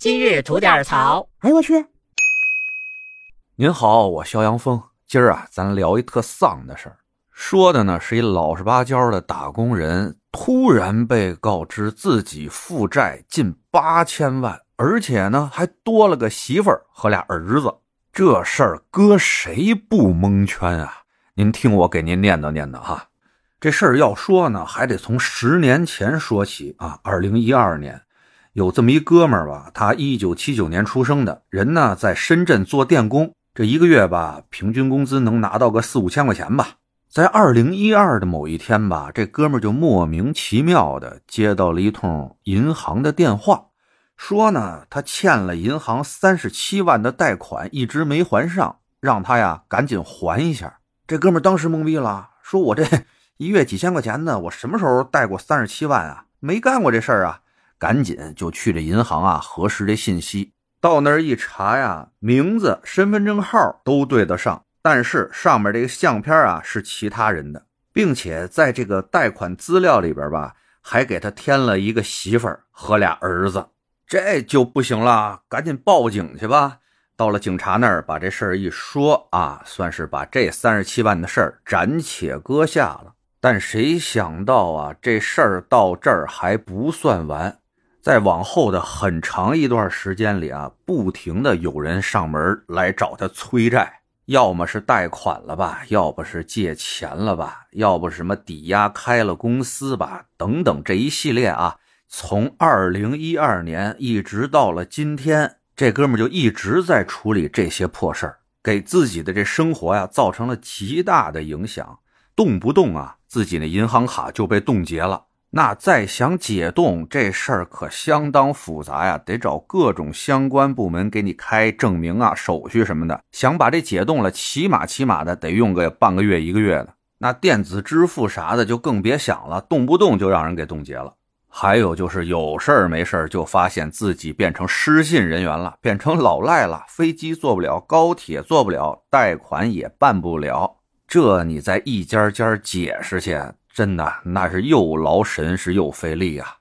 今日吐点槽。哎呦我去！您好，我肖阳峰。今儿啊，咱聊一特丧的事儿。说的呢是一老实巴交的打工人，突然被告知自己负债近八千万，而且呢还多了个媳妇儿和俩儿子。这事儿搁谁不蒙圈啊？您听我给您念叨念叨哈。这事儿要说呢，还得从十年前说起啊。二零一二年，有这么一哥们儿吧，他一九七九年出生的人呢，在深圳做电工，这一个月吧，平均工资能拿到个四五千块钱吧。在二零一二的某一天吧，这哥们儿就莫名其妙的接到了一通银行的电话，说呢，他欠了银行三十七万的贷款，一直没还上，让他呀赶紧还一下。这哥们儿当时懵逼了，说我这。一月几千块钱呢？我什么时候贷过三十七万啊？没干过这事儿啊！赶紧就去这银行啊核实这信息。到那儿一查呀，名字、身份证号都对得上，但是上面这个相片啊是其他人的，并且在这个贷款资料里边吧，还给他添了一个媳妇儿和俩儿子，这就不行了，赶紧报警去吧。到了警察那儿，把这事儿一说啊，算是把这三十七万的事儿暂且搁下了。但谁想到啊，这事儿到这儿还不算完，在往后的很长一段时间里啊，不停的有人上门来找他催债，要么是贷款了吧，要不是借钱了吧，要不什么抵押开了公司吧，等等这一系列啊，从二零一二年一直到了今天，这哥们就一直在处理这些破事儿，给自己的这生活呀造成了极大的影响。动不动啊，自己那银行卡就被冻结了。那再想解冻这事儿可相当复杂呀，得找各种相关部门给你开证明啊、手续什么的。想把这解冻了，起码起码的得用个半个月、一个月的。那电子支付啥的就更别想了，动不动就让人给冻结了。还有就是有事儿没事儿就发现自己变成失信人员了，变成老赖了，飞机坐不了，高铁坐不了，贷款也办不了。这你再一家家解释去，真的那是又劳神是又费力啊。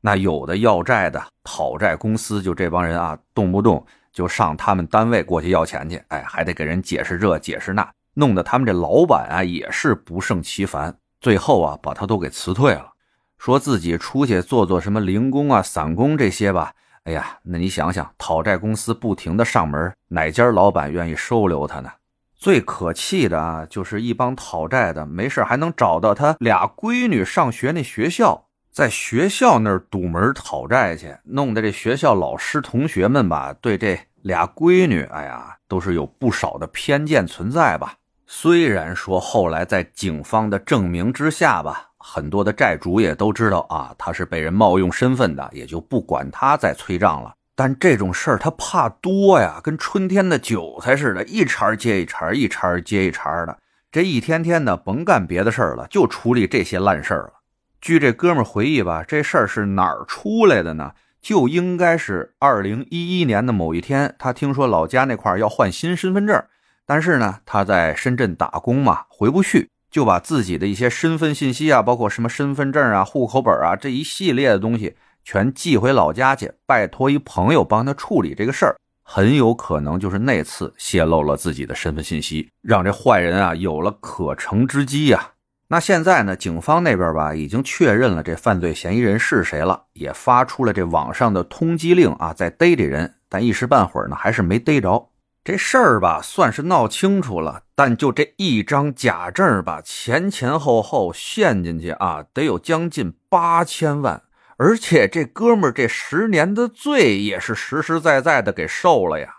那有的要债的讨债公司就这帮人啊，动不动就上他们单位过去要钱去，哎，还得给人解释这解释那，弄得他们这老板啊也是不胜其烦。最后啊，把他都给辞退了，说自己出去做做什么零工啊、散工这些吧。哎呀，那你想想，讨债公司不停的上门，哪家老板愿意收留他呢？最可气的啊，就是一帮讨债的，没事还能找到他俩闺女上学那学校，在学校那儿堵门讨债去，弄得这学校老师同学们吧，对这俩闺女，哎呀，都是有不少的偏见存在吧。虽然说后来在警方的证明之下吧，很多的债主也都知道啊，他是被人冒用身份的，也就不管他再催账了。但这种事儿他怕多呀，跟春天的韭菜似的，一茬接一茬，一茬接一茬的。这一天天的，甭干别的事儿了，就处理这些烂事儿了。据这哥们回忆吧，这事儿是哪儿出来的呢？就应该是二零一一年的某一天，他听说老家那块要换新身份证，但是呢，他在深圳打工嘛，回不去，就把自己的一些身份信息啊，包括什么身份证啊、户口本啊这一系列的东西。全寄回老家去，拜托一朋友帮他处理这个事儿，很有可能就是那次泄露了自己的身份信息，让这坏人啊有了可乘之机呀。那现在呢，警方那边吧已经确认了这犯罪嫌疑人是谁了，也发出了这网上的通缉令啊，在逮这人，但一时半会儿呢还是没逮着。这事儿吧算是闹清楚了，但就这一张假证吧，前前后后陷进去啊，得有将近八千万。而且这哥们儿这十年的罪也是实实在在的给受了呀，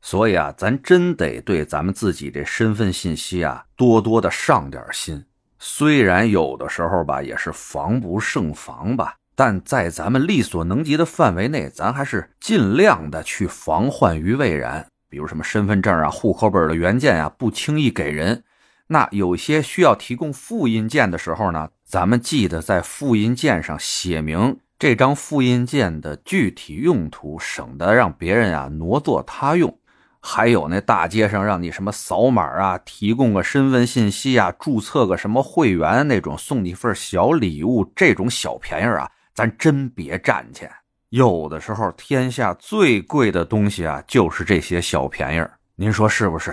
所以啊，咱真得对咱们自己这身份信息啊多多的上点心。虽然有的时候吧也是防不胜防吧，但在咱们力所能及的范围内，咱还是尽量的去防患于未然。比如什么身份证啊、户口本的原件啊，不轻易给人。那有些需要提供复印件的时候呢？咱们记得在复印件上写明这张复印件的具体用途，省得让别人啊挪作他用。还有那大街上让你什么扫码啊，提供个身份信息啊，注册个什么会员那种，送你份小礼物这种小便宜啊，咱真别占去。有的时候天下最贵的东西啊，就是这些小便宜。您说是不是？